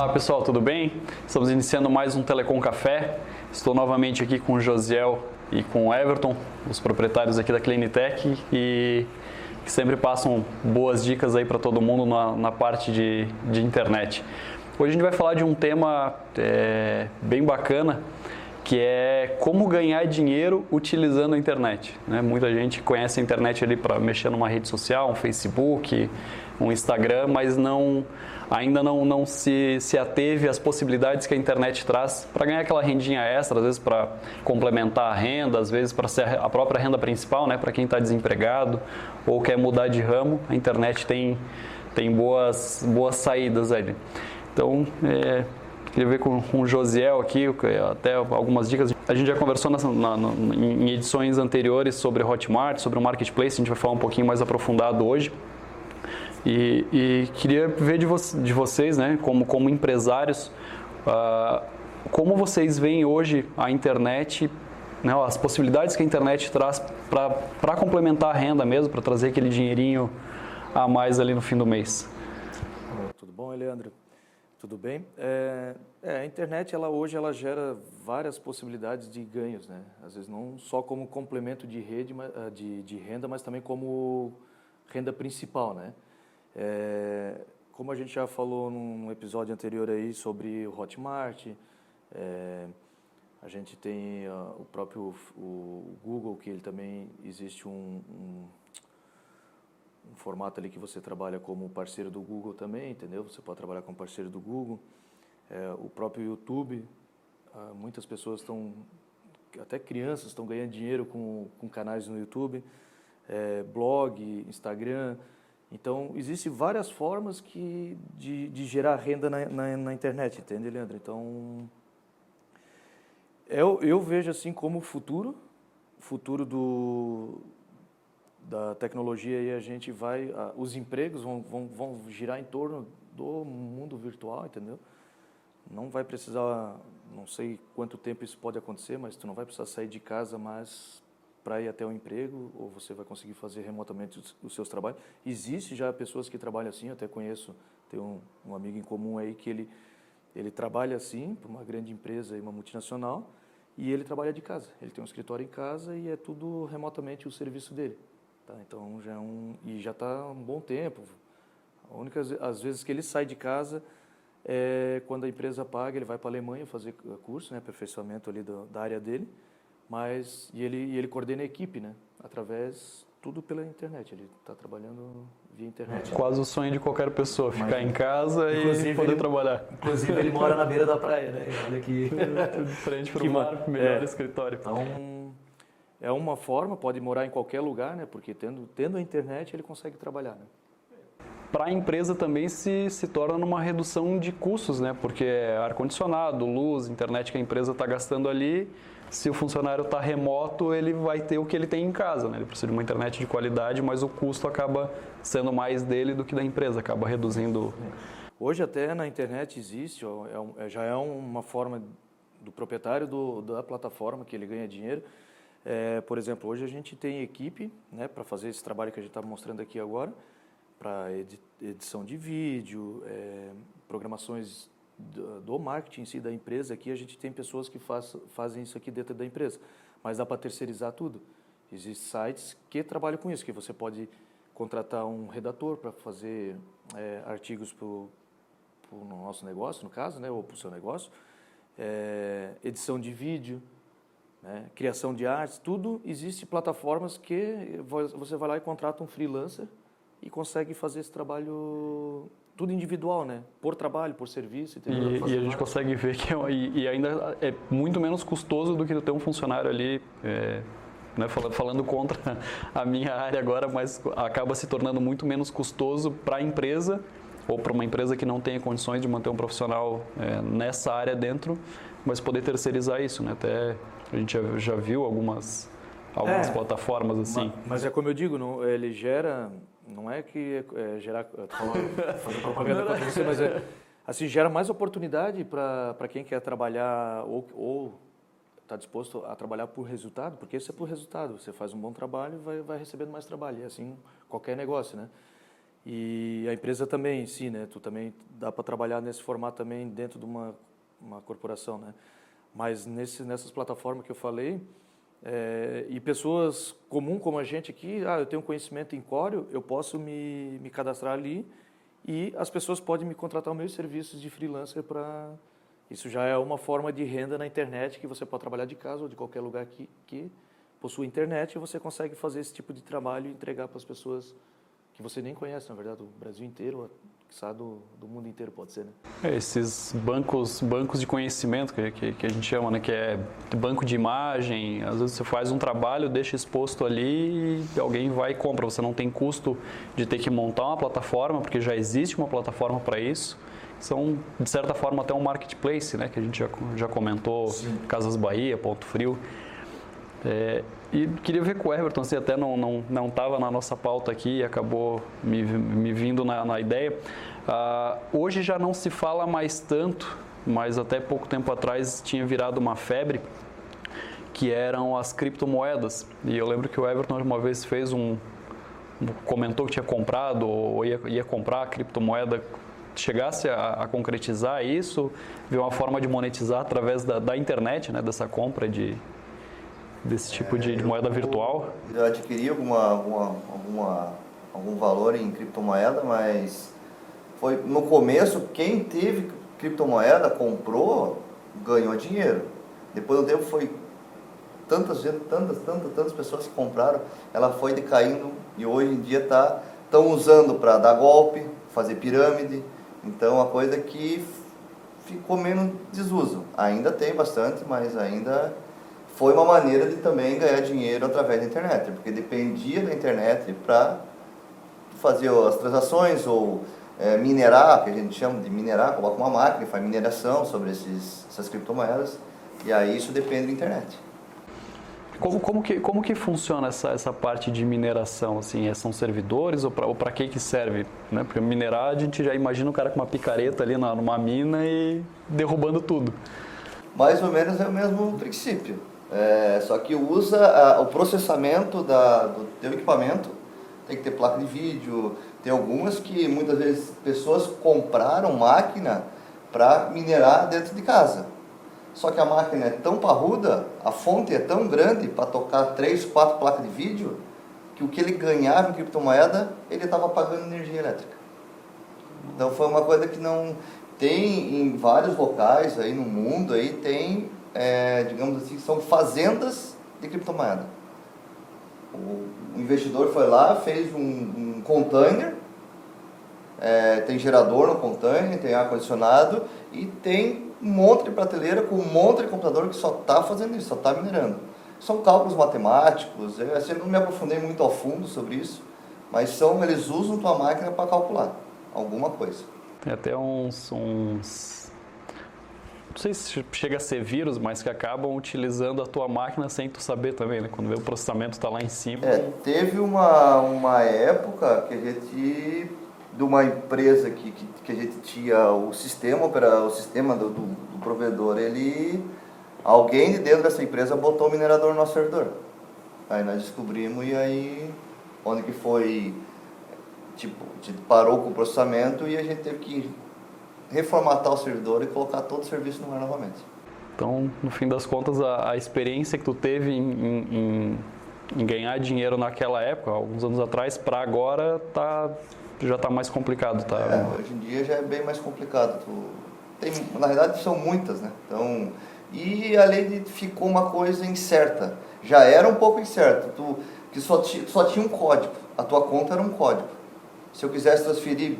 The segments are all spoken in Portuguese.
Olá pessoal, tudo bem? Estamos iniciando mais um Telecom Café. Estou novamente aqui com o Josiel e com o Everton, os proprietários aqui da Clinitech e que sempre passam boas dicas aí para todo mundo na, na parte de, de internet. Hoje a gente vai falar de um tema é, bem bacana que é como ganhar dinheiro utilizando a internet. Né? Muita gente conhece a internet ali para mexer numa rede social, um Facebook, um Instagram, mas não ainda não, não se, se ateve às possibilidades que a internet traz para ganhar aquela rendinha extra, às vezes para complementar a renda, às vezes para ser a própria renda principal, né, para quem está desempregado ou quer mudar de ramo, a internet tem, tem boas, boas saídas ali. Então, é, queria ver com, com o Josiel aqui, até algumas dicas. A gente já conversou na, na, em edições anteriores sobre Hotmart, sobre o Marketplace, a gente vai falar um pouquinho mais aprofundado hoje. E, e queria ver de, vo de, vocês, né, como, como empresários, uh, como vocês veem hoje a internet, né, as possibilidades que a internet traz para complementar a renda mesmo, para trazer aquele dinheirinho a mais ali no fim do mês. Tudo bom, Leandro? Tudo bem? É, é, a internet, ela hoje, ela gera várias possibilidades de ganhos, né? Às vezes não só como complemento de rede, de, de renda, mas também como renda principal, né? É, como a gente já falou num episódio anterior aí sobre o Hotmart, é, a gente tem uh, o próprio o Google, que ele também existe um, um, um, formato ali que você trabalha como parceiro do Google também, entendeu? Você pode trabalhar como parceiro do Google. É, o próprio YouTube, uh, muitas pessoas estão, até crianças estão ganhando dinheiro com, com canais no YouTube, é, blog, Instagram. Então, existem várias formas que, de, de gerar renda na, na, na, internet, entende, Leandro? Então, eu, eu vejo assim como o futuro, futuro do, da tecnologia e a gente vai, os empregos vão, vão, vão girar em torno do mundo virtual, entendeu? Não vai precisar, não sei quanto tempo isso pode acontecer, mas tu não vai precisar sair de casa mais para ir até o emprego ou você vai conseguir fazer remotamente os, os, seus trabalhos. Existe já pessoas que trabalham assim, até conheço, tem um, um amigo em comum aí que ele, ele trabalha assim para uma grande empresa e uma multinacional e ele trabalha de casa. Ele tem um escritório em casa e é tudo remotamente o serviço dele. Tá? Então já é um e já está um bom tempo. A única às vezes que ele sai de casa é quando a empresa paga, ele vai para a Alemanha fazer curso, né, aperfeiçoamento ali do, da área dele mas e ele e ele coordena a equipe, né? Através tudo pela internet. Ele está trabalhando via internet. Quase o sonho de qualquer pessoa, ficar Mas, em casa e poder ele, trabalhar. Inclusive ele mora na beira da praia, né? Olha de frente para o mar, melhor é, escritório. Então é uma forma, pode morar em qualquer lugar, né? Porque tendo tendo a internet ele consegue trabalhar, né? para a empresa também se, se torna numa redução de custos, né? Porque é ar-condicionado, luz, internet que a empresa está gastando ali, se o funcionário está remoto, ele vai ter o que ele tem em casa, né? Ele precisa de uma internet de qualidade, mas o custo acaba sendo mais dele do que da empresa, acaba reduzindo. Hoje até na internet existe, é, é já é uma forma do proprietário do, da plataforma que ele ganha dinheiro. É, por exemplo, hoje a gente tem equipe né, para fazer esse trabalho que a gente está mostrando aqui agora, para edição de vídeo, é, programações do marketing em si da empresa aqui, a gente tem pessoas que faz, fazem isso aqui dentro da empresa, mas dá para terceirizar tudo. Existem sites que trabalham com isso, que você pode contratar um redator para fazer é, artigos para o nosso negócio, no caso, né, ou para o seu negócio, é, edição de vídeo, né, criação de artes, tudo existe plataformas que você vai lá e contrata um freelancer e consegue fazer esse trabalho tudo individual, né? Por trabalho, por serviço. Entendeu? E, e a gente consegue ver que é, e, e, ainda é muito menos custoso do que ter um funcionário ali, é, né, falando, falando contra a minha área agora, mas acaba se tornando muito menos custoso para a empresa ou para uma empresa que não tenha condições de manter um profissional é, nessa área dentro, mas poder terceirizar isso, né? Até a gente já, já viu algumas algumas é, plataformas assim. Mas, mas, é como eu digo, não, ele gera não é que é, gerar. fazer propaganda para você, mas é, assim, gera mais oportunidade para quem quer trabalhar ou, está disposto a trabalhar por resultado, porque isso é por resultado. Você faz um bom trabalho vai, vai recebendo mais trabalho. E assim, qualquer negócio, né? E a empresa também em si, né? Tu também dá para trabalhar nesse formato também dentro de uma, uma corporação, né? Mas nesse, nessas plataformas que eu falei, é, e pessoas comum como a gente aqui, ah, eu tenho conhecimento em Coreo, eu posso me, me cadastrar ali e as pessoas podem me contratar meus serviços de freelancer para... Isso já é uma forma de renda na internet que você pode trabalhar de casa ou de qualquer lugar que, que possui internet e você consegue fazer esse tipo de trabalho e entregar para as pessoas que você nem conhece, na verdade, o Brasil inteiro, sabe do, do mundo inteiro pode ser, né? É, esses bancos, bancos de conhecimento que, que, que, a gente chama, né? Que é banco de imagem. Às vezes você faz um trabalho, deixa exposto ali e alguém vai e compra. Você não tem custo de ter que montar uma plataforma, porque já existe uma plataforma para isso. São, de certa forma, até um marketplace, né? Que a gente já, já comentou, Sim. Casas Bahia, Ponto Frio. É, e queria ver com o Everton, se até não estava não, não na nossa pauta aqui e acabou me, me vindo na, na ideia. Uh, hoje já não se fala mais tanto, mas até pouco tempo atrás tinha virado uma febre, que eram as criptomoedas. E eu lembro que o Everton uma vez fez um. comentou que tinha comprado ou ia, ia comprar a criptomoeda chegasse a, a, concretizar isso, ver uma forma de monetizar através da, da internet, né, dessa compra de, desse tipo de, de moeda virtual? Eu adquiri alguma, alguma, alguma, algum valor em criptomoeda, mas foi no começo quem teve criptomoeda comprou ganhou dinheiro. Depois do tempo foi tantas tantas tantas tantas pessoas que compraram, ela foi decaindo e hoje em dia tá estão usando para dar golpe, fazer pirâmide. Então a coisa que ficou menos desuso. Ainda tem bastante, mas ainda foi uma maneira de também ganhar dinheiro através da internet, porque dependia da internet para fazer as transações ou é, minerar, que a gente chama de minerar, coloca uma máquina e faz mineração sobre esses, essas criptomoedas, e aí isso depende da internet. Como, como, que, como que funciona essa, essa parte de mineração? Assim, é, são servidores ou para que, que serve? Né? Porque minerar, a gente já imagina o cara com uma picareta ali na, numa mina e derrubando tudo. Mais ou menos é o mesmo princípio. É, só que usa a, o processamento da, do teu equipamento, tem que ter placa de vídeo, tem algumas que muitas vezes pessoas compraram máquina para minerar dentro de casa. Só que a máquina é tão parruda, a fonte é tão grande para tocar três, quatro placas de vídeo, que o que ele ganhava em criptomoeda, ele estava pagando energia elétrica. Então foi uma coisa que não tem em vários locais aí no mundo aí tem é, digamos assim, são fazendas de criptomoeda. O investidor foi lá, fez um, um container, é, tem gerador no container, tem ar-condicionado e tem um monte de prateleira com um monte de computador que só está fazendo isso, só está minerando. São cálculos matemáticos, eu assim, não me aprofundei muito ao fundo sobre isso, mas são, eles usam tua máquina para calcular alguma coisa. Tem até uns, uns não sei se chega a ser vírus, mas que acabam utilizando a tua máquina sem tu saber também, né? Quando vê o processamento está lá em cima. É, teve uma, uma época que a gente, de uma empresa que, que, que a gente tinha o sistema, o sistema do, do, do provedor, ele, alguém de dentro dessa empresa botou o minerador no nosso servidor. Aí nós descobrimos e aí, onde que foi, tipo, parou com o processamento e a gente teve que reformatar o servidor e colocar todo o serviço no ar novamente. Então, no fim das contas, a, a experiência que tu teve em, em, em, ganhar dinheiro naquela época, alguns anos atrás, para agora tá, já está mais complicado, tá? É, hoje em dia já é bem mais complicado. Tu, tem, na verdade, são muitas, né? Então, e além de ficou uma coisa incerta. Já era um pouco incerto, tu, que só, só tinha um código. A tua conta era um código. Se eu quisesse transferir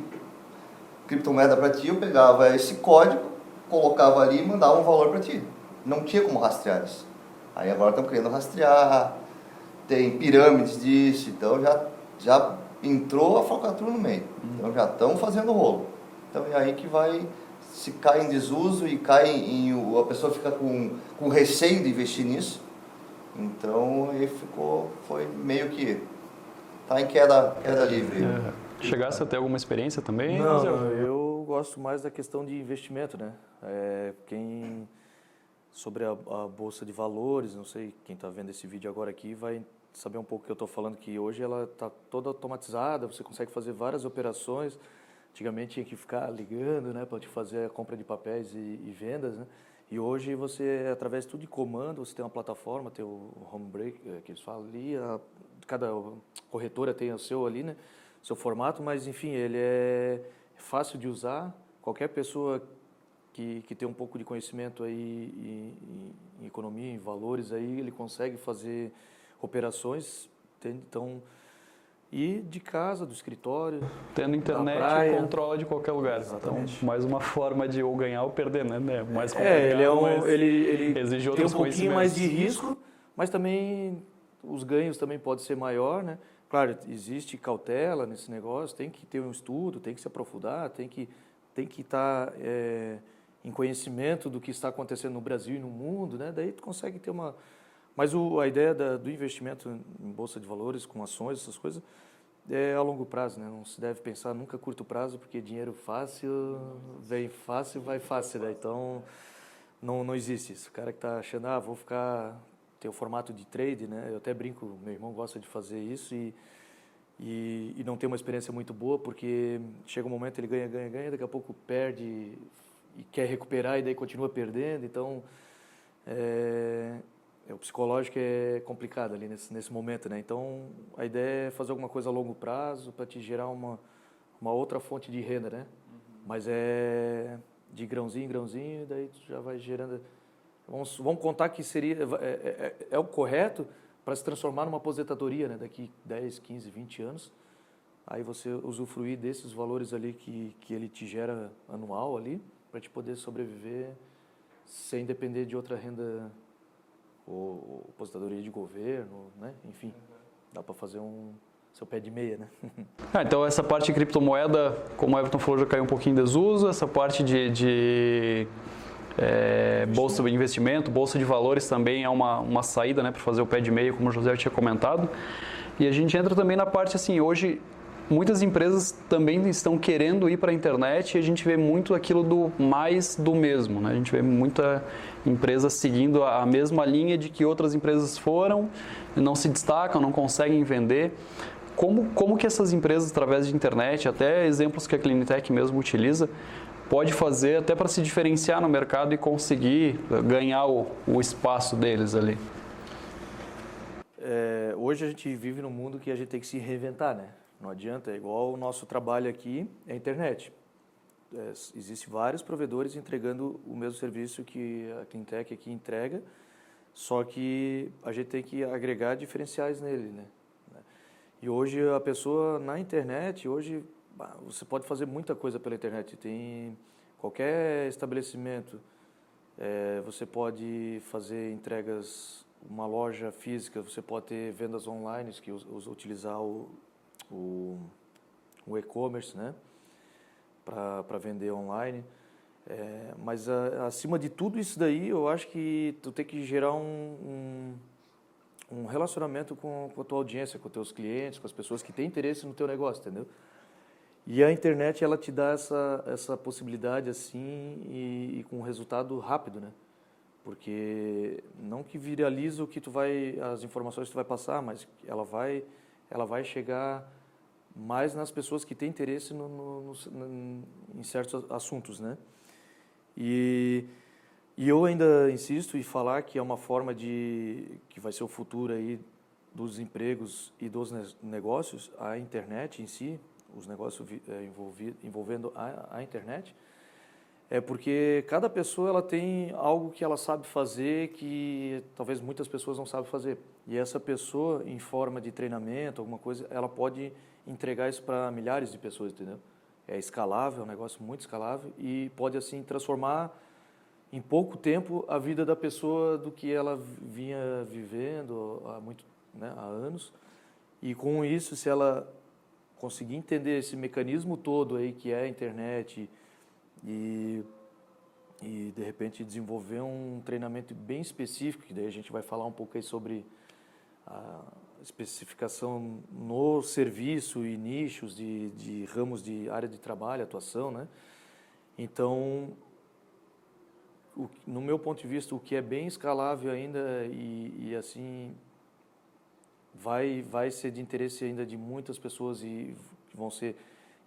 criptomoeda para ti, eu pegava esse código, colocava ali e mandava um valor para ti. Não tinha como rastrear isso. Aí agora estão querendo rastrear, tem pirâmides disso, então já, já entrou a falcatrua no meio. Então já estão fazendo rolo. Então é aí que vai, se cai em desuso e cai em. a pessoa fica com, com receio de investir nisso. Então aí ficou, foi meio que. Está em queda, queda livre. É. Chegasse a ter alguma experiência também? Não, eu gosto mais da questão de investimento, né? É, quem sobre a, a, bolsa de valores, não sei quem está vendo esse vídeo agora aqui vai saber um pouco que eu estou falando, que hoje ela está toda automatizada, você consegue fazer várias operações. Antigamente tinha que ficar ligando, né, para te fazer a compra de papéis e, e, vendas, né? E hoje você, através de tudo de comando, você tem uma plataforma, tem o home break, é, que eles falam ali, a, cada corretora tem o seu ali, né, seu formato, mas enfim, ele é fácil de usar. Qualquer pessoa que, que tem um pouco de conhecimento aí em, em, economia, em valores aí, ele consegue fazer operações, então e de casa, do escritório. Tendo internet, controla de qualquer lugar. Exatamente. Então, mais uma forma de ou ganhar ou perder, né? Mais é, ele é um, ele, ele exige tem um pouquinho mais de risco, mas também os ganhos também podem ser maior, né? Claro, existe cautela nesse negócio, tem que ter um estudo, tem que se aprofundar, tem que tem que estar é, em conhecimento do que está acontecendo no Brasil e no mundo, né? Daí tu consegue ter uma mas o, a ideia da, do investimento em bolsa de valores, com ações, essas coisas, é a longo prazo, né? Não se deve pensar nunca a curto prazo, porque dinheiro fácil vem fácil, vai fácil, né? Então, não, não existe isso. O cara que está achando, ah, vou ficar... Tem o formato de trade, né? Eu até brinco, meu irmão gosta de fazer isso e, e, e não tem uma experiência muito boa, porque chega um momento ele ganha, ganha, ganha, daqui a pouco perde e quer recuperar e daí continua perdendo. Então, é, é, o psicológico é complicado ali nesse, nesse momento, né? Então, a ideia é fazer alguma coisa a longo prazo para te gerar uma, uma outra fonte de renda, né? Uhum. Mas é de grãozinho em grãozinho, daí tu já vai gerando... Vamos, vamos contar que seria é, é, é, é o correto para se transformar numa aposentadoria, né? Daqui 10, 15, 20 anos. Aí você usufruir desses valores ali que, que ele te gera anual ali, para te poder sobreviver sem depender de outra renda ou aposentadoria de governo, né? enfim, dá para fazer um seu pé de meia, né? ah, então essa parte de criptomoeda, como o Everton falou, já caiu um pouquinho em desuso, essa parte de, de é, bolsa de investimento, bolsa de valores também é uma, uma saída né, para fazer o pé de meia, como o José tinha comentado. E a gente entra também na parte assim, hoje muitas empresas também estão querendo ir para a internet e a gente vê muito aquilo do mais do mesmo. Né? A gente vê muita empresa seguindo a mesma linha de que outras empresas foram, não se destacam, não conseguem vender. Como, como que essas empresas, através de internet, até exemplos que a Clinitech mesmo utiliza, pode fazer até para se diferenciar no mercado e conseguir ganhar o, o espaço deles ali? É, hoje a gente vive num mundo que a gente tem que se reinventar, né? Não adianta, é igual o nosso trabalho aqui, é a internet. É, Existem vários provedores entregando o mesmo serviço que a Cleantech aqui entrega, só que a gente tem que agregar diferenciais nele, né? E hoje a pessoa na internet, hoje você pode fazer muita coisa pela internet. Tem qualquer estabelecimento, é, você pode fazer entregas, uma loja física, você pode ter vendas online que usa, utilizar o, o, o e-commerce, né? Para vender online. É, mas a, acima de tudo isso daí, eu acho que tu tem que gerar um, um, um relacionamento com, com, a tua audiência, com os teus clientes, com as pessoas que têm interesse no teu negócio, entendeu? E a internet, ela te dá essa, essa possibilidade assim e, e com resultado rápido, né? Porque não que viraliza o que tu vai, as informações que tu vai passar, mas ela vai, ela vai chegar mais nas pessoas que têm interesse no, no, no, em certos assuntos, né? E, e eu ainda insisto em falar que é uma forma de que vai ser o futuro aí dos empregos e dos negócios, a internet em si, os negócios é, envolvendo a, a internet, é porque cada pessoa ela tem algo que ela sabe fazer que talvez muitas pessoas não sabem fazer. E essa pessoa, em forma de treinamento, alguma coisa, ela pode entregar isso para milhares de pessoas, entendeu? É escalável, é um negócio muito escalável e pode assim transformar em pouco tempo a vida da pessoa do que ela vinha vivendo há muito, né, há anos. E com isso, se ela conseguir entender esse mecanismo todo aí que é a internet e e de repente desenvolver um treinamento bem específico, que daí a gente vai falar um pouco aí sobre a especificação no serviço e nichos de, de ramos de área de trabalho, atuação, né? Então, o, no meu ponto de vista, o que é bem escalável ainda e, e assim vai vai ser de interesse ainda de muitas pessoas e vão ser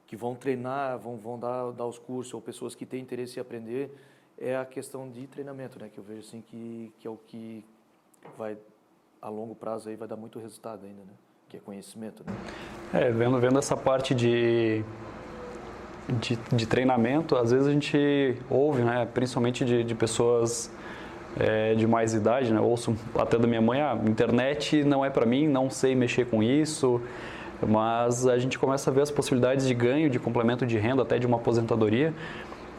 que vão treinar, vão vão dar dar os cursos ou pessoas que têm interesse em aprender é a questão de treinamento, né? Que eu vejo assim que que é o que vai a longo prazo aí vai dar muito resultado ainda, né? Que é conhecimento, né? É, vendo vendo essa parte de de, de treinamento, às vezes a gente ouve, né, principalmente de, de pessoas é, de mais idade, né, ouço até da minha mãe, a ah, internet não é para mim, não sei mexer com isso, mas a gente começa a ver as possibilidades de ganho, de complemento de renda, até de uma aposentadoria,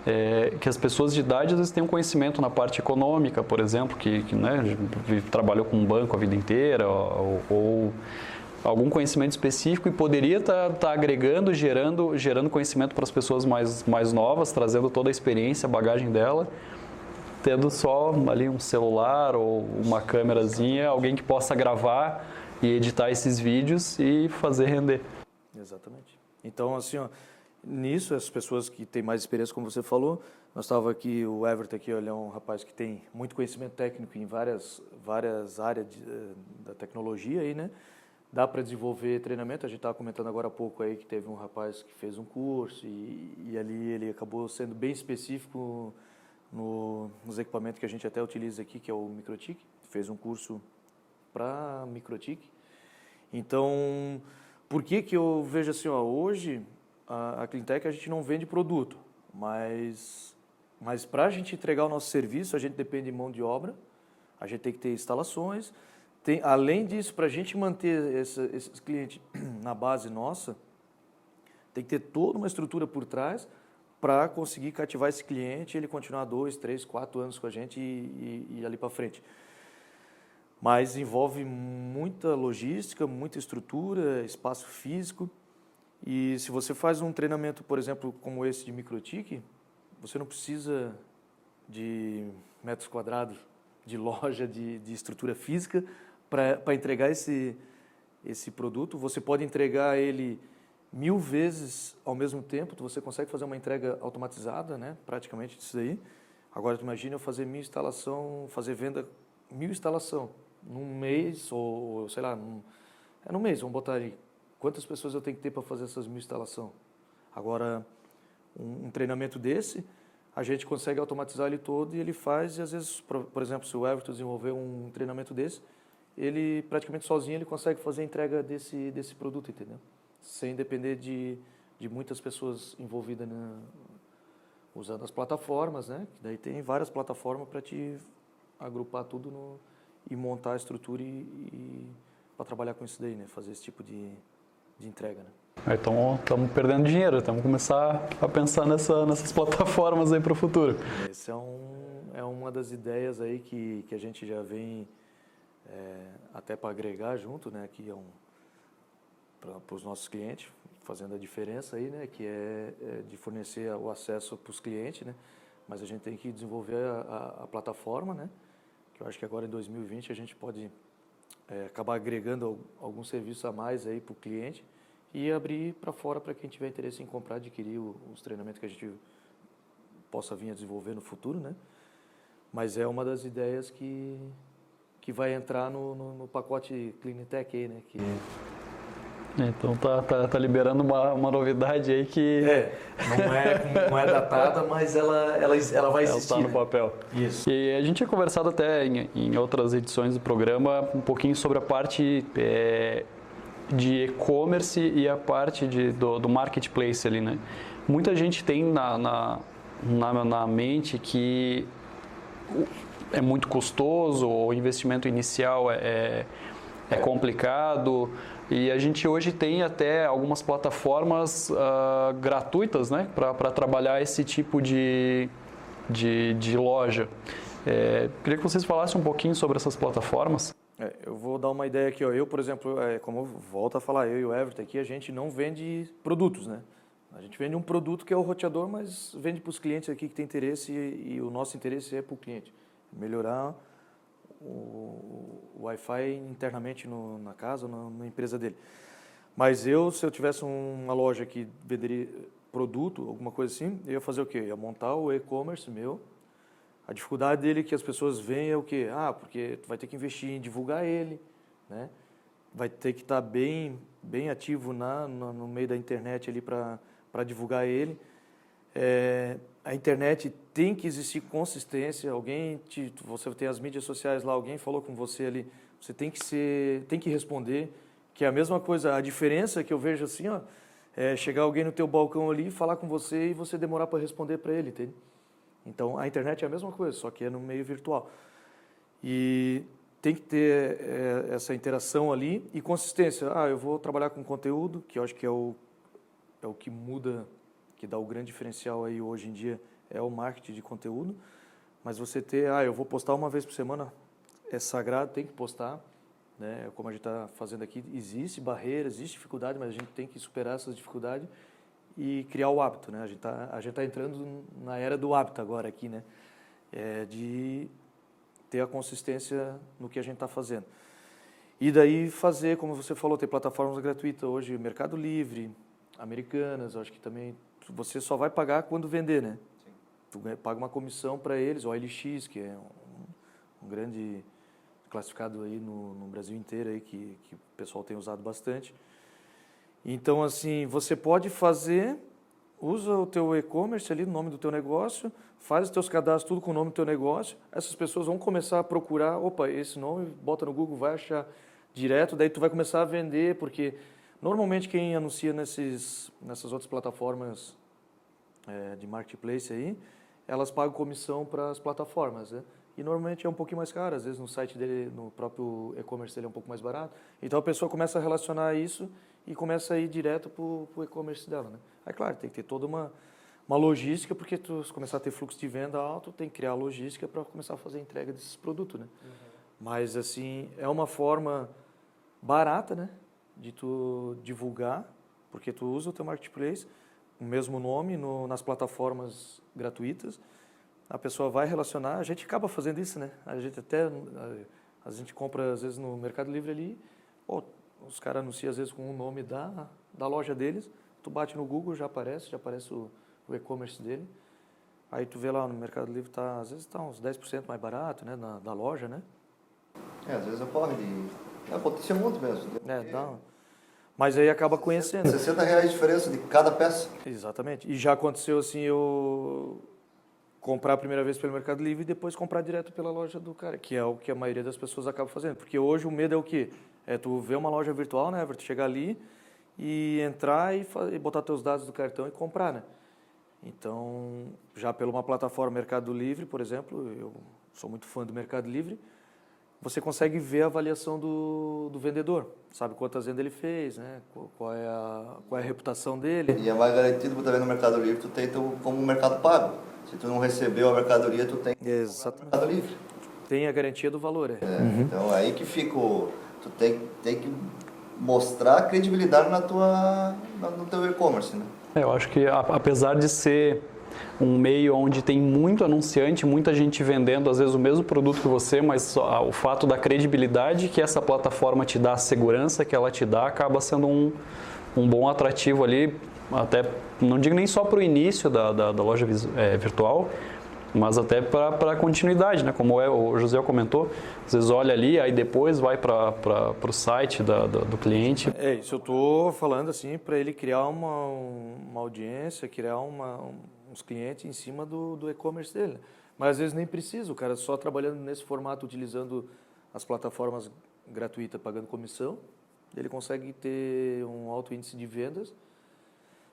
é, que as pessoas de idade às vezes têm um conhecimento na parte econômica, por exemplo, que, que né, trabalhou com um banco a vida inteira, ou, ou algum conhecimento específico e poderia estar tá, tá agregando, gerando, gerando conhecimento para as pessoas mais, mais novas, trazendo toda a experiência, a bagagem dela, tendo só ali um celular ou uma câmerazinha, alguém que possa gravar e editar esses vídeos e fazer render. Exatamente. Então, assim, ó, nisso, as pessoas que têm mais experiência, como você falou, nós estava aqui, o Everton aqui, ele é um rapaz que tem muito conhecimento técnico em várias, várias áreas de, eh, da tecnologia aí, né? dá para desenvolver treinamento. A gente estava comentando agora há pouco aí que teve um rapaz que fez um curso e, e ali ele acabou sendo bem específico no, nos equipamentos que a gente até utiliza aqui, que é o Microtik. Fez um curso para Microtik. Então, por que que eu vejo assim, ó, hoje a, a Cleantech a gente não vende produto, mas mas para a gente entregar o nosso serviço, a gente depende de mão de obra, a gente tem que ter instalações, tem, além disso, para a gente manter esse, esses clientes na base nossa, tem que ter toda uma estrutura por trás para conseguir cativar esse cliente e ele continuar dois, três, quatro anos com a gente e, e ali para frente. Mas envolve muita logística, muita estrutura, espaço físico. E se você faz um treinamento, por exemplo, como esse de microtique, você não precisa de metros quadrados de loja, de, de estrutura física para entregar esse, esse produto. Você pode entregar ele mil vezes ao mesmo tempo, você consegue fazer uma entrega automatizada, né? praticamente disso aí. Agora, imagina eu fazer mil instalação, fazer venda mil instalação num mês, ou sei lá, num, é num mês, vamos botar aí. Quantas pessoas eu tenho que ter para fazer essas mil instalação? Agora, um, um, treinamento desse, a gente consegue automatizar ele todo e ele faz, e às vezes, por, por exemplo, se o Everton desenvolver um treinamento desse, ele praticamente sozinho ele consegue fazer a entrega desse, desse produto, entendeu? Sem depender de, de muitas pessoas envolvidas na, usando as plataformas, né? Que daí tem várias plataformas para te agrupar tudo no, e montar a estrutura e, e para trabalhar com isso daí, né? Fazer esse tipo de, de entrega, né? Então estamos perdendo dinheiro, estamos começar a pensar nessa, nessas plataformas aí para o futuro. Essa é, um, é uma das ideias aí que, que a gente já vem é, até para agregar junto, né, que é um para os nossos clientes, fazendo a diferença aí, né, que é, é de fornecer o acesso para os clientes, né, mas a gente tem que desenvolver a, a, a, plataforma, né, que eu acho que agora em 2020 a gente pode é, acabar agregando algum serviço a mais aí para o cliente e abrir para fora para quem tiver interesse em comprar, adquirir os treinamentos que a gente possa vir a desenvolver no futuro, né, mas é uma das ideias que que vai entrar no, no, no pacote Cleantech aí, né? Que... É, então tá, tá, tá liberando uma, uma novidade aí que... É, não é, não é datada, mas ela, ela, ela vai existir. Ela está no né? papel. Isso. E a gente tinha conversado até em, em outras edições do programa um pouquinho sobre a parte é, de e-commerce e a parte de, do, do marketplace ali, né? Muita gente tem na, na, na, na mente que é muito custoso, o investimento inicial é, é, é complicado. E a gente hoje tem até algumas plataformas uh, gratuitas né, para trabalhar esse tipo de, de, de loja. É, queria que vocês falassem um pouquinho sobre essas plataformas. É, eu vou dar uma ideia aqui. Ó. Eu, por exemplo, é, como eu volto a falar, eu e o Everton aqui, a gente não vende produtos, né? A gente vende um produto que é o roteador, mas vende para os clientes aqui que tem interesse e, e o nosso interesse é para o cliente melhorar o, o Wi-Fi internamente no, na casa, na, na, empresa dele. Mas eu, se eu tivesse uma loja que venderia produto, alguma coisa assim, eu ia fazer o quê? Eu ia montar o e-commerce meu. A dificuldade dele que as pessoas veem é o quê? Ah, porque tu vai ter que investir em divulgar ele, né? vai ter que estar tá bem, bem ativo na, no, no meio da internet ali para divulgar ele. É, a internet tem que existir consistência. Alguém, te, você tem as mídias sociais lá, alguém falou com você ali, você tem que ser, tem que responder. Que é a mesma coisa. A diferença que eu vejo assim, ó, é chegar alguém no teu balcão ali, falar com você e você demorar para responder para ele, entende? Então a internet é a mesma coisa, só que é no meio virtual. E tem que ter é, essa interação ali e consistência. Ah, eu vou trabalhar com conteúdo, que eu acho que é o, é o que muda, que dá o grande diferencial aí hoje em dia, é o marketing de conteúdo. Mas você ter, ah, eu vou postar uma vez por semana, é sagrado, tem que postar. Né? Como a gente está fazendo aqui, existe barreira, existe dificuldade, mas a gente tem que superar essas dificuldades e criar o hábito. Né? A gente está tá entrando na era do hábito agora aqui, né? É de ter a consistência no que a gente está fazendo. E daí fazer, como você falou, ter plataformas gratuitas hoje, Mercado Livre, Americanas, acho que também você só vai pagar quando vender, né? Sim. Tu paga uma comissão para eles, o OLX, que é um, um grande classificado aí no, no, Brasil inteiro aí que, que o pessoal tem usado bastante. Então assim, você pode fazer usa o teu e-commerce ali, o nome do teu negócio, faz os teus cadastros tudo com o nome do teu negócio, essas pessoas vão começar a procurar, opa, esse nome, bota no Google, vai achar direto, daí tu vai começar a vender, porque normalmente quem anuncia nesses, nessas outras plataformas é, de marketplace aí, elas pagam comissão para as plataformas, né? E normalmente é um pouquinho mais caro, às vezes no site dele, no próprio e-commerce dele é um pouco mais barato. Então a pessoa começa a relacionar isso e começa a ir direto para o e-commerce dela, né? Aí, claro, tem que ter toda uma, uma logística, porque tu começar a ter fluxo de venda alto, tem que criar logística para começar a fazer a entrega desses produtos, né? Uhum. Mas, assim, é uma forma barata, né? De tu divulgar, porque tu usa o teu marketplace, o mesmo nome no, nas plataformas gratuitas, a pessoa vai relacionar, a gente acaba fazendo isso, né? A gente até, a, a gente compra às vezes no Mercado Livre ali, os caras anunciam às vezes com o nome da, da loja deles, tu bate no Google, já aparece, já aparece o, o e-commerce dele. Aí tu vê lá no Mercado Livre, tá, às vezes está uns 10% mais barato, né, na, da loja, né? É, às vezes ocorre de... Aconteceu muito mesmo. É, dá... Mas aí acaba conhecendo. 60 reais de diferença de cada peça. Exatamente. E já aconteceu assim, eu comprar a primeira vez pelo Mercado Livre e depois comprar direto pela loja do cara, que é o que a maioria das pessoas acaba fazendo. Porque hoje o medo é o quê? É tu ver uma loja virtual, né, Everton? Chegar ali, e entrar e, e botar teus dados do cartão e comprar, né? Então, já pela uma plataforma Mercado Livre, por exemplo, eu sou muito fã do Mercado Livre, você consegue ver a avaliação do, do vendedor, sabe quantas vendas ele fez, né? Qual é a, qual é a reputação dele. E é mais garantido também no Mercado Livre, tu tem tu, como mercado pago. Se tu não recebeu a mercadoria, tu tem Exatamente. Mercado Livre. Tem a garantia do valor, é. é uhum. Então, aí que fica o, Tu tem, tem que mostrar credibilidade na tua, no teu e-commerce, né? É, eu acho que apesar de ser um meio onde tem muito anunciante, muita gente vendendo às vezes o mesmo produto que você, mas o fato da credibilidade que essa plataforma te dá, a segurança que ela te dá, acaba sendo um, um bom atrativo ali, até não digo nem só para o início da, da, da loja é, virtual, mas até para a continuidade, né? Como é, o José comentou, às vezes olha ali, aí depois vai para o site da, da, do cliente. É, isso eu estou falando assim para ele criar uma, uma audiência, criar uma, uns clientes em cima do, do e-commerce dele. Mas às vezes nem precisa, o cara só trabalhando nesse formato, utilizando as plataformas gratuitas, pagando comissão, ele consegue ter um alto índice de vendas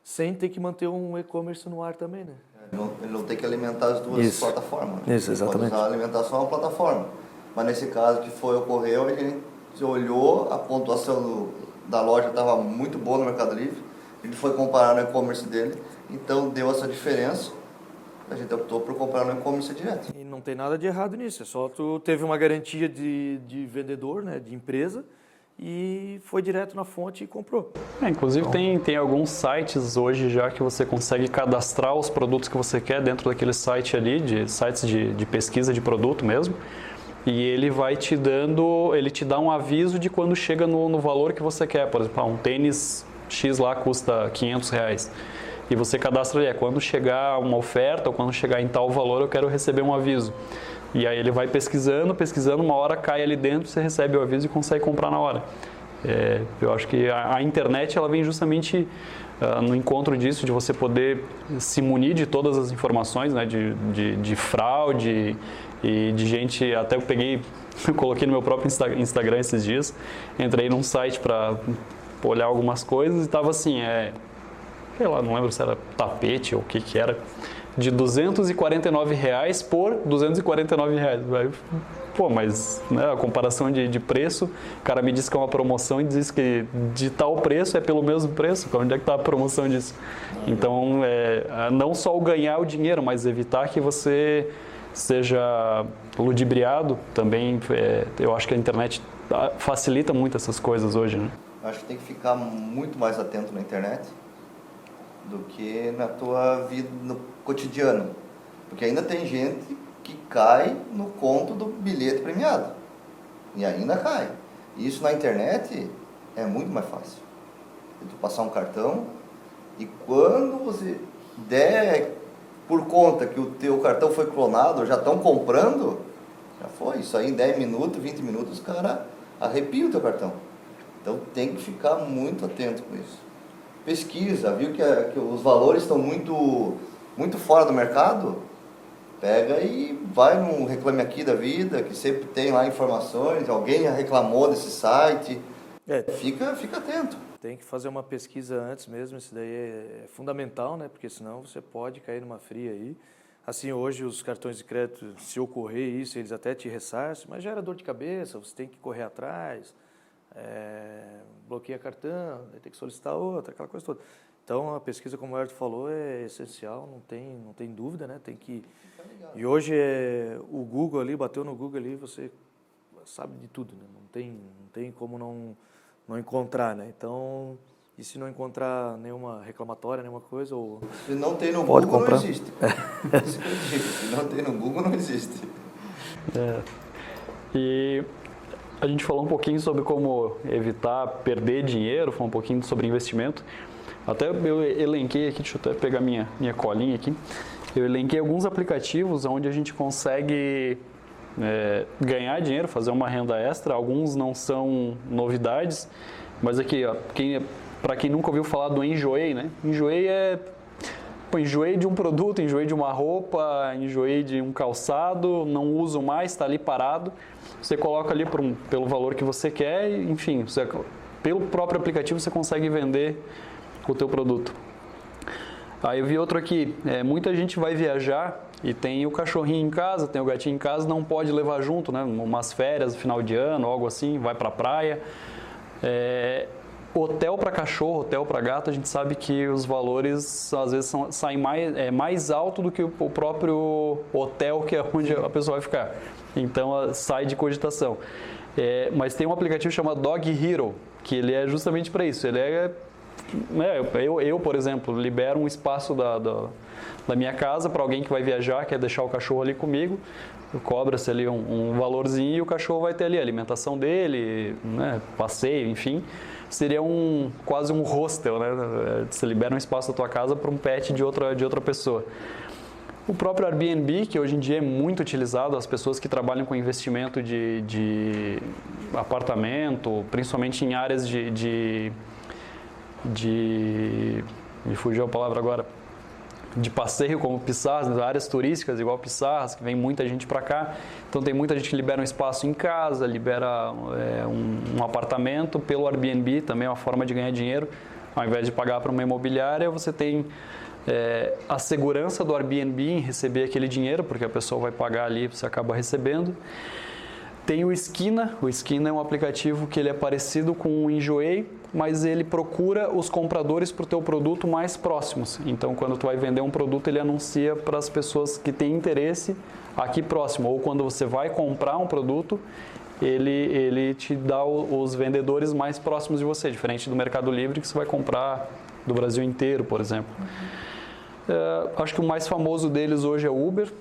sem ter que manter um e-commerce no ar também, né? Ele não, ele não tem que alimentar as duas Isso. plataformas. Isso, exatamente. Ele pode usar a alimentação uma plataforma. Mas nesse caso que foi ocorreu, ele olhou, a pontuação do, da loja estava muito boa no Mercado Livre, ele foi comparar no e-commerce dele, então deu essa diferença. A gente optou por comprar no e-commerce direto. E não tem nada de errado nisso, é só tu teve uma garantia de, de vendedor, né, de empresa, e foi direto na fonte e comprou. É, inclusive então, tem, tem alguns sites hoje já que você consegue cadastrar os produtos que você quer dentro daquele site ali, de sites de, de pesquisa de produto mesmo. E ele vai te dando, ele te dá um aviso de quando chega no, no valor que você quer. Por exemplo, ah, um tênis X lá custa 500 reais. E você cadastra ali, é quando chegar uma oferta ou quando chegar em tal valor eu quero receber um aviso. E aí ele vai pesquisando, pesquisando, uma hora cai ali dentro, você recebe o aviso e consegue comprar na hora. É, eu acho que a, a, internet ela vem justamente uh, no encontro disso, de você poder se munir de todas as informações, né, de, de, de fraude e de gente. Até eu peguei, coloquei no meu próprio Insta, Instagram esses dias, entrei num site para olhar algumas coisas e estava assim, é, sei lá, não lembro se era tapete ou o que que era, de 249 reais por 249 reais. Pô, mas né, a comparação de, de preço, o cara me disse que é uma promoção e diz que de tal preço é pelo mesmo preço. Onde é que está a promoção disso? Então, é, não só o ganhar o dinheiro, mas evitar que você seja ludibriado também. É, eu acho que a internet facilita muito essas coisas hoje, né? Acho que tem que ficar muito mais atento na internet do que na tua vida, no cotidiano. Porque ainda tem gente que cai no conto do bilhete premiado. E ainda cai. E isso na internet é muito mais fácil. Tu passar um cartão e quando você der por conta que o teu cartão foi clonado, já estão comprando, já foi. Isso aí em 10 minutos, 20 minutos, os caras o teu cartão. Então tem que ficar muito atento com isso. Pesquisa, viu que, que os valores estão muito, muito fora do mercado? Pega e vai no Reclame Aqui da Vida, que sempre tem lá informações, alguém já reclamou desse site. É. Fica, fica atento. Tem que fazer uma pesquisa antes mesmo, isso daí é, é fundamental, né? Porque senão você pode cair numa fria aí. Assim, hoje os cartões de crédito, se ocorrer isso, eles até te ressarcem, mas gera dor de cabeça, você tem que correr atrás é, bloqueia cartão, tem que solicitar outra, aquela coisa toda. Então a pesquisa, como o Herto falou, é essencial, não tem, não tem dúvida, né? Tem que e hoje é o Google ali, bateu no Google ali, você sabe de tudo, né? Não tem, não tem como não não encontrar, né? Então e se não encontrar nenhuma reclamatória, nenhuma coisa ou se não tem no Pode Google comprar. não existe. se não tem no Google não existe. É. E a gente falou um pouquinho sobre como evitar perder dinheiro, falou um pouquinho sobre investimento. Até eu elenquei aqui, deixa eu até pegar minha, minha colinha aqui. Eu elenquei alguns aplicativos onde a gente consegue é, ganhar dinheiro, fazer uma renda extra. Alguns não são novidades, mas aqui, para quem nunca ouviu falar do Enjoei, né? Enjoei é Pô, enjoei de um produto, enjoei de uma roupa, enjoei de um calçado, não uso mais, está ali parado. Você coloca ali um, pelo valor que você quer, e, enfim, você, pelo próprio aplicativo você consegue vender o teu produto. Aí eu vi outro aqui, é, muita gente vai viajar e tem o cachorrinho em casa, tem o gatinho em casa, não pode levar junto, né? Umas férias, final de ano, algo assim, vai para a praia. É, Hotel para cachorro, hotel para gato, a gente sabe que os valores às vezes são, saem mais, é, mais alto do que o, o próprio hotel que é onde a pessoa vai ficar. Então sai de cogitação. É, mas tem um aplicativo chamado Dog Hero, que ele é justamente para isso. Ele é, né, eu, eu, por exemplo, libero um espaço da, da, da minha casa para alguém que vai viajar, quer deixar o cachorro ali comigo, cobra-se ali um, um, valorzinho e o cachorro vai ter ali a alimentação dele, né, passeio, enfim seria um quase um hostel, né? Você libera um espaço da tua casa para um pet de outra, de outra pessoa. O próprio Airbnb, que hoje em dia é muito utilizado, as pessoas que trabalham com investimento de, de apartamento, principalmente em áreas de, de, de. Me fugiu a palavra agora de passeio como Pissarras, né, áreas turísticas igual Pissarras, que vem muita gente para cá. Então tem muita gente que libera um espaço em casa, libera é, um, um, apartamento pelo Airbnb, também é uma forma de ganhar dinheiro. Ao invés de pagar para uma imobiliária, você tem é, a segurança do Airbnb em receber aquele dinheiro, porque a pessoa vai pagar ali, você acaba recebendo. Tem o Esquina, o Esquina é um aplicativo que ele é parecido com o Enjoei, mas ele procura os compradores para o teu produto mais próximos. Então, quando tu vai vender um produto, ele anuncia para as pessoas que têm interesse aqui próximo. Ou quando você vai comprar um produto, ele, ele te dá os vendedores mais próximos de você, diferente do Mercado Livre que você vai comprar do Brasil inteiro, por exemplo. É, acho que o mais famoso deles hoje é o Uber.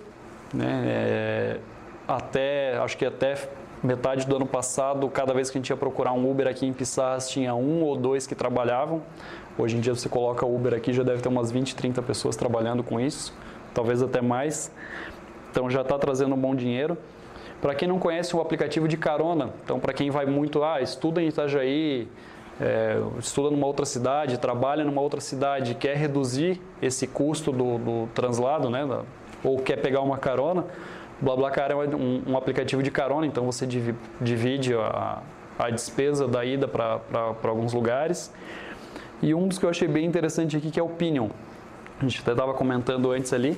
Né? É, até, acho que até metade do ano passado, cada vez que a gente ia procurar um Uber aqui em Pissarras, tinha um ou dois que trabalhavam. Hoje em dia você coloca Uber aqui, já deve ter umas 20, 30 pessoas trabalhando com isso, talvez até mais. Então já está trazendo um bom dinheiro. Para quem não conhece o aplicativo de carona, então para quem vai muito, ah, estuda em Itajaí, é, estuda numa outra cidade, trabalha numa outra cidade, quer reduzir esse custo do, do translado, né, da, ou quer pegar uma carona, BlaBlaCar é um, um, aplicativo de carona, então você divide a, a despesa da ida para alguns lugares. E um dos que eu achei bem interessante aqui que é o Pinion. A gente até estava comentando antes ali.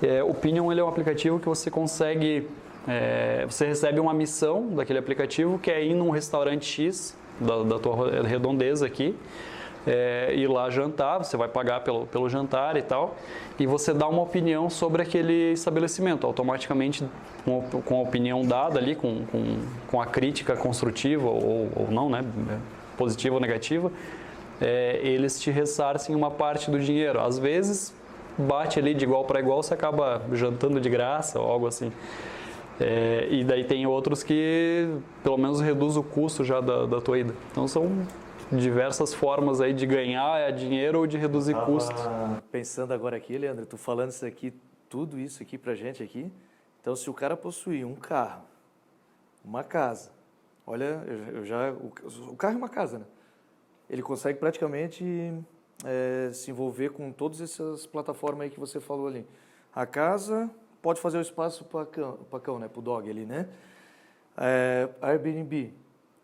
É, o Pinion ele é um aplicativo que você consegue, é, você recebe uma missão daquele aplicativo que é ir num restaurante X da, da tua redondeza aqui, é, ir lá jantar, você vai pagar pelo, pelo jantar e tal, e você dá uma opinião sobre aquele estabelecimento, automaticamente com, com a opinião dada ali, com, com, com a crítica construtiva ou, ou não, né, positiva ou negativa, é, eles te ressarcem uma parte do dinheiro. Às vezes bate ali de igual para igual, você acaba jantando de graça ou algo assim. É, e daí tem outros que pelo menos reduz o custo já da, da tua ida. Então são diversas formas aí de ganhar dinheiro ou de reduzir Tava custos. Pensando agora aqui, Leandro, tu falando isso aqui, tudo isso aqui pra gente aqui. Então se o cara possuir um carro, uma casa, olha, eu já o, o carro é uma casa, né? Ele consegue praticamente é, se envolver com todas essas plataformas aí que você falou ali. A casa, pode fazer o espaço para cão, cão, né? Para o dog ali, né? É, Airbnb,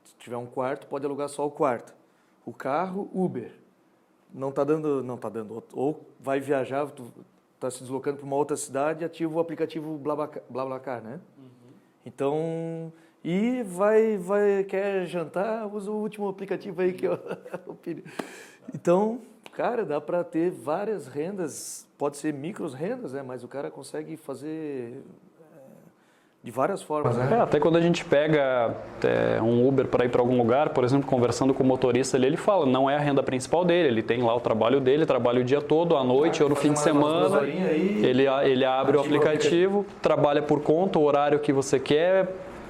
se tiver um quarto, pode alugar só o quarto. O carro, Uber. Não está dando, não tá dando. Ou vai viajar, tu está se deslocando para uma outra cidade, ativa o aplicativo BlaBlaCar, né? Uhum. Então, e vai, vai quer jantar, usa o último aplicativo aí que eu Então, cara, dá para ter várias rendas, pode ser micros rendas, né? Mas o cara consegue fazer é, de várias formas. Né? É, até quando a gente pega é, um Uber para ir para algum lugar, por exemplo, conversando com o motorista ali, ele fala, não é a renda principal dele, ele tem lá o trabalho dele, trabalha o dia todo, à noite ou no fim de semana, ele, ele abre o aplicativo, o trabalha por conta, o horário que você quer,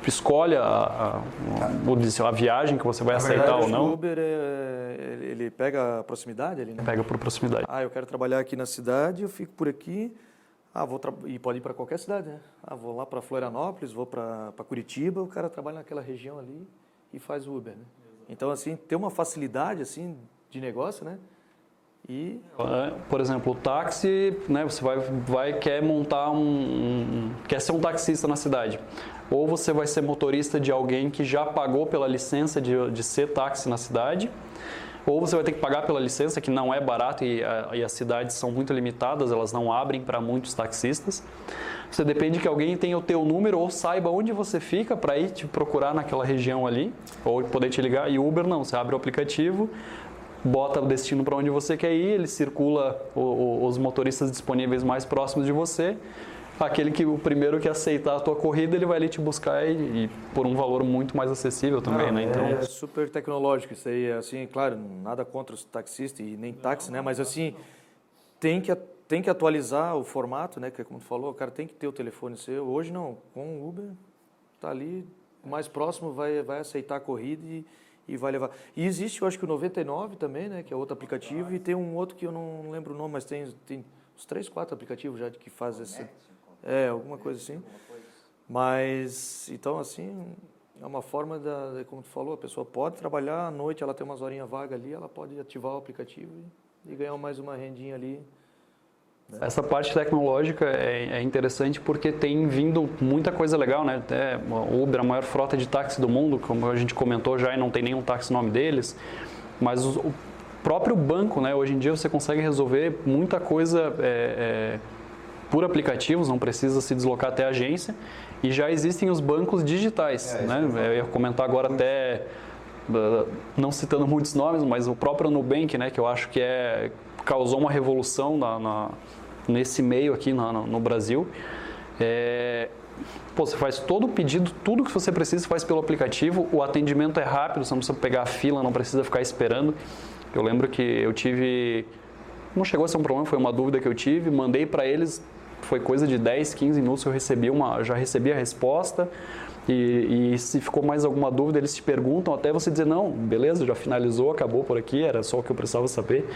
escolhe a, a, a, a viagem que você vai Na aceitar verdade, ou não. O Uber é, ele pega a proximidade ali, né? Pega por proximidade. Ah, eu quero trabalhar aqui na cidade, eu fico por aqui. Ah, vou e pode ir para qualquer cidade, né? Ah, vou lá para Florianópolis, vou para Curitiba, o cara trabalha naquela região ali e faz Uber, né? Então assim, tem uma facilidade assim de negócio, né? E... É, por exemplo, o táxi, né, você vai, vai quer montar um, um, quer ser um taxista na cidade. Ou você vai ser motorista de alguém que já pagou pela licença de, de ser táxi na cidade, ou você vai ter que pagar pela licença, que não é barato e, a, e as cidades são muito limitadas, elas não abrem para muitos taxistas. Você depende que alguém tenha o teu número ou saiba onde você fica para ir te procurar naquela região ali, ou poder te ligar. E Uber não, você abre o aplicativo, bota o destino para onde você quer ir, ele circula o, o, os motoristas disponíveis mais próximos de você. Aquele que o primeiro que aceitar a tua corrida, ele vai ali te buscar e, e por um valor muito mais acessível também, Não, né? Então é super tecnológico isso aí, assim, claro, nada contra os taxistas e nem táxi, né? Mas assim, tem que tem que atualizar o formato, né? Que é como tu falou, o cara tem que ter o telefone seu. Hoje não, com o Uber tá ali mais próximo, vai vai aceitar a corrida e e vai levar. E existe, eu acho que o 99 também, né, que é outro aplicativo, e tem um outro que eu não lembro o nome, mas tem, tem uns três, quatro aplicativos já que faz esse. É, alguma coisa assim. Mas, então, assim, é uma forma, da, como tu falou, a pessoa pode trabalhar à noite, ela tem umas horinhas vagas ali, ela pode ativar o aplicativo e, e ganhar mais uma rendinha ali? Essa parte tecnológica é, é, interessante porque tem vindo muita coisa legal, né? Até Uber, a maior frota de táxi do mundo, como a gente comentou já, e não tem nenhum táxi no nome deles. Mas o próprio banco, né? Hoje em dia você consegue resolver muita coisa é, é, por aplicativos, não precisa se deslocar até a agência. E já existem os bancos digitais, é, né? Eu ia comentar agora até não citando muitos nomes, mas o próprio Nubank, né, que eu acho que é causou uma revolução na, na nesse meio aqui no, no Brasil. É, pô, você faz todo o pedido, tudo que você precisa faz pelo aplicativo, o atendimento é rápido, você não precisa pegar a fila, não precisa ficar esperando. Eu lembro que eu tive, não chegou a ser um problema, foi uma dúvida que eu tive, mandei para eles, foi coisa de 10, 15 minutos, eu recebi uma, já recebi a resposta. E, e, se ficou mais alguma dúvida, eles te perguntam até você dizer: não, beleza, já finalizou, acabou por aqui, era só o que eu precisava saber.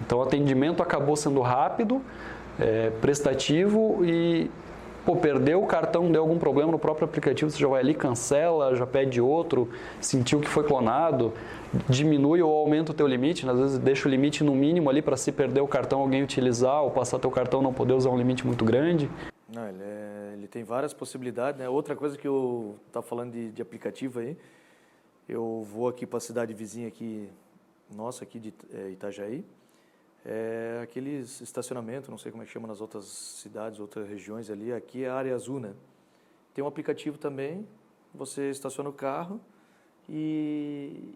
Então o atendimento acabou sendo rápido, é, prestativo e Pô, perdeu o cartão, deu algum problema no próprio aplicativo, você já vai ali, cancela, já pede outro, sentiu que foi clonado, diminui ou aumenta o teu limite, né? às vezes deixa o limite no mínimo ali para se perder o cartão alguém utilizar ou passar teu cartão não poder usar um limite muito grande. Não, ele, é, ele tem várias possibilidades. Né? Outra coisa que eu estava falando de, de aplicativo aí, eu vou aqui para a cidade vizinha aqui, nossa, aqui de é, Itajaí, é aqueles estacionamento, não sei como é que chama nas outras cidades, outras regiões ali, aqui é a área azul, né? Tem um aplicativo também, você estaciona o carro e,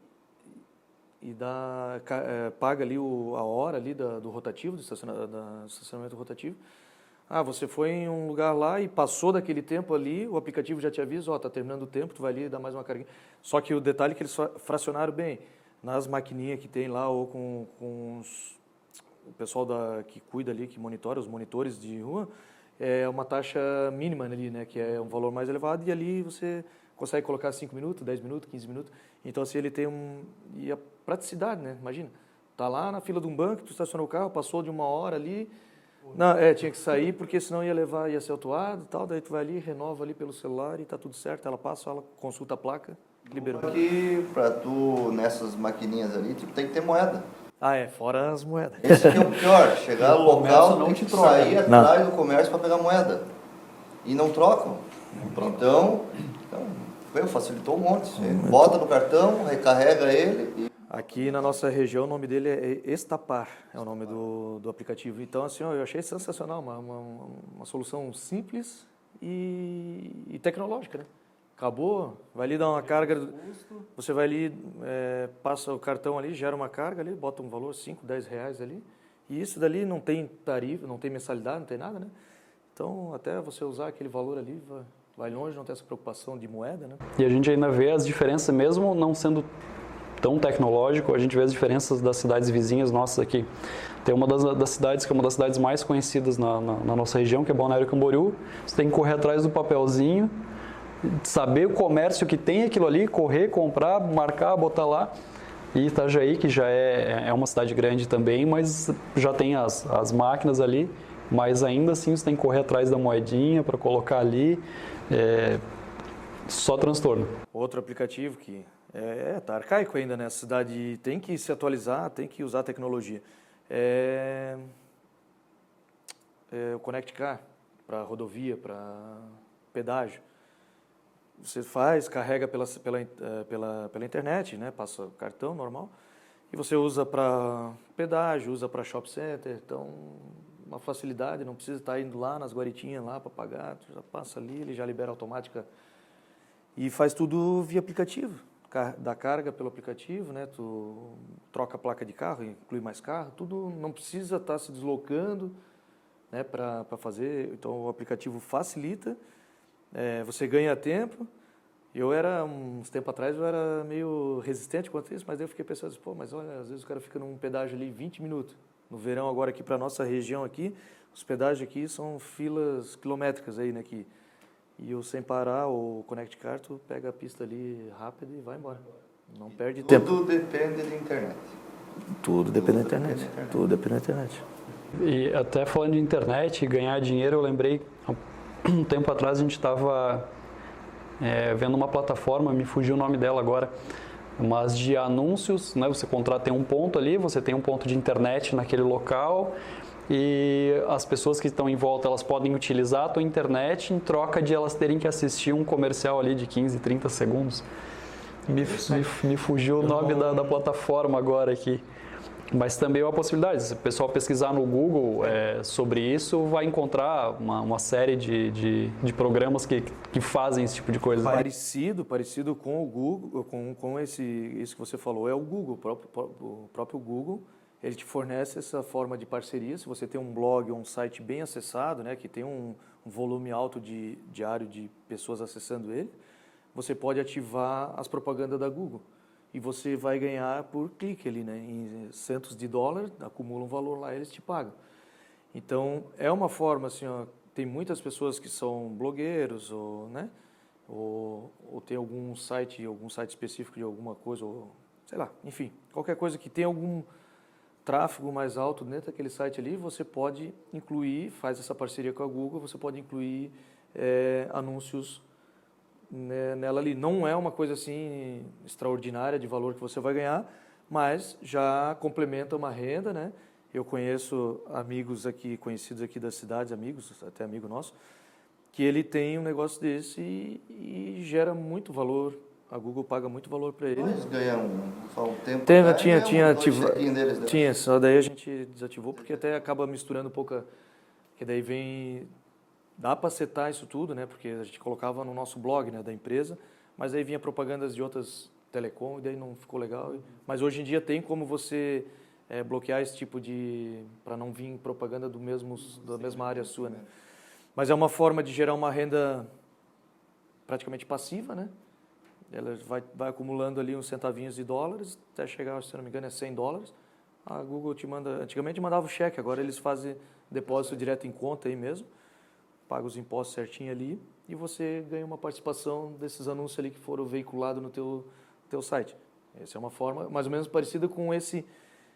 e dá, é, paga ali o, a hora ali da, do rotativo, do estacionamento, da, estacionamento rotativo. Ah, você foi em um lugar lá e passou daquele tempo ali, o aplicativo já te avisa, ó, oh, tá terminando o tempo, tu vai ali e dá mais uma carga. Só que o detalhe é que eles fracionaram bem, nas maquininhas que tem lá ou com, com os, o pessoal da, que cuida ali, que monitora, os monitores de rua, é uma taxa mínima ali, né, que é um valor mais elevado e ali você consegue colocar 5 minutos, 10 minutos, 15 minutos. Então assim ele tem um e a praticidade, né? Imagina, tá lá na fila de um banco, tu estacionou o carro, passou de uma hora ali, não, é, tinha que sair porque senão ia levar, ia ser autuado e tal, daí tu vai ali, renova ali pelo celular e tá tudo certo, ela passa, ela consulta a placa, liberou. Aqui, para tu, nessas maquininhas ali, tu tem que ter moeda. Ah, é, fora as moedas. Esse aqui é o pior, chegar no local, não tem que troca. sair atrás do comércio para pegar moeda. E não trocam. Não Então, então, facilitou um monte. Você bota no cartão, recarrega ele e Aqui na nossa região o nome dele é Estapar, é o nome do, do aplicativo. Então, assim, eu achei sensacional, uma, uma, uma solução simples e, e, tecnológica, né? Acabou, vai ali dar uma carga, você vai ali, é, passa o cartão ali, gera uma carga ali, bota um valor, 5, 10 reais ali, e isso dali não tem tarifa, não tem mensalidade, não tem nada, né? Então, até você usar aquele valor ali, vai, vai longe, não tem essa preocupação de moeda, né? E a gente ainda vê as diferenças, mesmo não sendo tão tecnológico, a gente vê as diferenças das cidades vizinhas nossas aqui. Tem uma das, das cidades que é uma das cidades mais conhecidas na, na, na, nossa região, que é Balneário Camboriú. Você tem que correr atrás do papelzinho, saber o comércio que tem aquilo ali, correr, comprar, marcar, botar lá. E Itajaí, que já é, é uma cidade grande também, mas já tem as, as máquinas ali, mas ainda assim você tem que correr atrás da moedinha para colocar ali. É, só transtorno. Outro aplicativo que é, tá arcaico ainda, né? A cidade tem que se atualizar, tem que usar tecnologia. É, é o Connect Car para rodovia, para pedágio. Você faz, carrega pela, pela, é, pela, pela internet, né? Passa cartão normal. E você usa para pedágio, usa para shop center, então uma facilidade, não precisa estar indo lá nas guaritinhas lá para pagar, já passa ali, ele já libera automática e faz tudo via aplicativo. Da carga pelo aplicativo, né? Tu troca a placa de carro, inclui mais carro, tudo. Não precisa estar tá se deslocando, né? Para fazer, então o aplicativo facilita, é, você ganha tempo. Eu era uns tempo atrás eu era meio resistente quanto a isso, mas eu fiquei pensando, assim, pô, mas olha, às vezes o cara fica num pedágio ali 20 minutos. No verão agora aqui para nossa região aqui, os pedágios aqui são filas quilométricas aí, né? Que e o sem parar, o Connect Car, tu pega a pista ali rápido e vai embora. Não perde Tudo tempo. Tudo depende da internet. Tudo depende da internet. Tudo depende da internet. E até falando de internet e ganhar dinheiro, eu lembrei, um tempo atrás a gente estava é, vendo uma plataforma, me fugiu o nome dela agora, mas de anúncios, né? Você contrata tem um ponto ali, você tem um ponto de internet naquele local e as pessoas que estão em volta elas podem utilizar a tua internet em troca de elas terem que assistir um comercial ali de 15, 30 segundos. Me, me, me fugiu o nome da, da, plataforma agora aqui. Mas também é uma possibilidade. Se o pessoal pesquisar no Google é, sobre isso, vai encontrar uma, uma série de, de, de, programas que, que fazem esse tipo de coisa. Parecido, parecido com o Google, com, com esse, isso que você falou, é o Google, o próprio, o próprio Google ele te fornece essa forma de parceria. Se você tem um blog ou um site bem acessado, né, que tem um, um volume alto de, diário de pessoas acessando ele, você pode ativar as propagandas da Google. E você vai ganhar por clique ali, né, em centos de dólares, acumula um valor lá, eles te pagam. Então, é uma forma, assim, ó, tem muitas pessoas que são blogueiros, ou, né, ou, ou tem algum site, algum site específico de alguma coisa, ou, sei lá, enfim, qualquer coisa que tenha algum tráfego mais alto dentro daquele site ali, você pode incluir, faz essa parceria com a Google, você pode incluir é, anúncios nela ali. Não é uma coisa assim extraordinária de valor que você vai ganhar, mas já complementa uma renda, né? Eu conheço amigos aqui, conhecidos aqui das cidades, amigos, até amigo nosso, que ele tem um negócio desse e, e gera muito valor. A Google paga muito valor para ele. Eles ganham um tempo. Tem, né? tinha, tinha, ativa, né? tinha, só daí a gente desativou porque até acaba misturando um pouco, que daí vem dá para setar isso tudo, né? Porque a gente colocava no nosso blog, né, da empresa, mas aí vinha propagandas de outras telecom e daí não ficou legal. Mas hoje em dia tem como você é, bloquear esse tipo de para não vir propaganda do mesmo da mesma área sua, né? Mas é uma forma de gerar uma renda praticamente passiva, né? Ela vai, vai acumulando ali uns centavinhos de dólares até chegar, se não me engano, é 100 dólares. A Google te manda, antigamente mandava o cheque, agora eles fazem depósito direto em conta aí mesmo paga os impostos certinho ali e você ganha uma participação desses anúncios ali que foram veiculados no teu, teu site. Essa é uma forma mais ou menos parecida com esse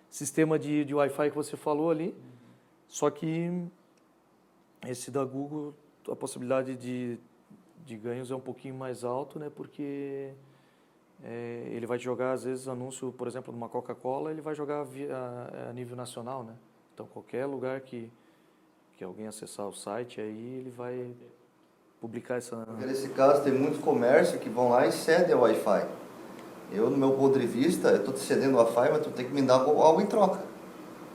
sistema de, de Wi-Fi que você falou ali, só que esse da Google, a possibilidade de, de ganhos é um pouquinho mais alto, né? Porque é, ele vai jogar, às vezes, anúncio, por exemplo, numa Coca-Cola, ele vai jogar via, a, a nível nacional, né? Então, qualquer lugar que que alguém acessar o site, aí ele vai publicar essa... Porque nesse caso tem muitos comércios que vão lá e cedem o Wi-Fi. Eu, no meu ponto de vista, eu estou te cedendo o Wi-Fi, mas tu tem que me dar algo em troca.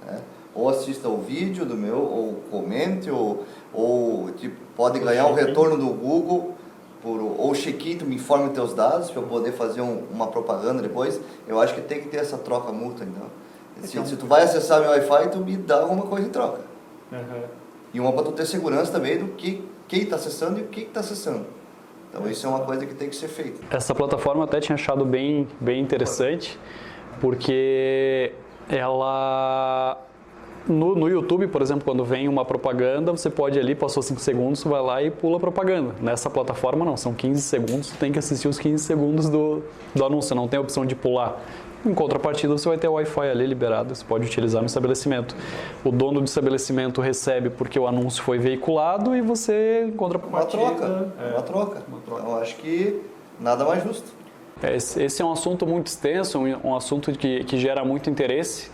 Né? Ou assista o vídeo do meu, ou comente, ou, ou tipo, pode ganhar o retorno do Google, por, ou check-in, tu me informe teus dados, para eu poder fazer um, uma propaganda depois. Eu acho que tem que ter essa troca mútua, então. Se, se tu vai acessar meu Wi-Fi, tu me dá alguma coisa em troca. Uhum. E uma para tu ter segurança também do que quem está acessando e o que está acessando. Então isso é uma coisa que tem que ser feita. Essa plataforma eu até tinha achado bem, bem interessante, porque ela no, no, YouTube, por exemplo, quando vem uma propaganda, você pode ali, passou 5 segundos, vai lá e pula a propaganda. Nessa plataforma não, são 15 segundos, você tem que assistir os 15 segundos do, do anúncio, não tem a opção de pular. Em contrapartida, você vai ter o Wi-Fi ali liberado, você pode utilizar no estabelecimento. O dono do estabelecimento recebe porque o anúncio foi veiculado e você, em contrapartida... Uma troca, é, uma troca. Uma troca. Eu acho que nada mais justo. É, esse é um assunto muito extenso, um assunto que, que gera muito interesse,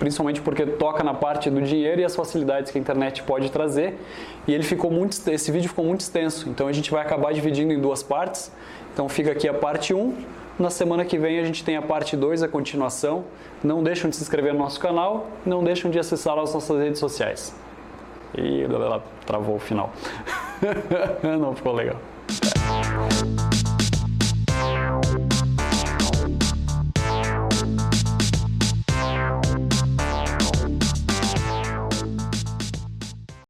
principalmente porque toca na parte do dinheiro e as facilidades que a internet pode trazer. E ele ficou muito, esse vídeo ficou muito extenso, então a gente vai acabar dividindo em duas partes. Então fica aqui a parte 1, na semana que vem a gente tem a parte 2, a continuação. Não deixam de se inscrever no nosso canal, não deixam de acessar as nossas redes sociais. E ela travou o final. não ficou legal.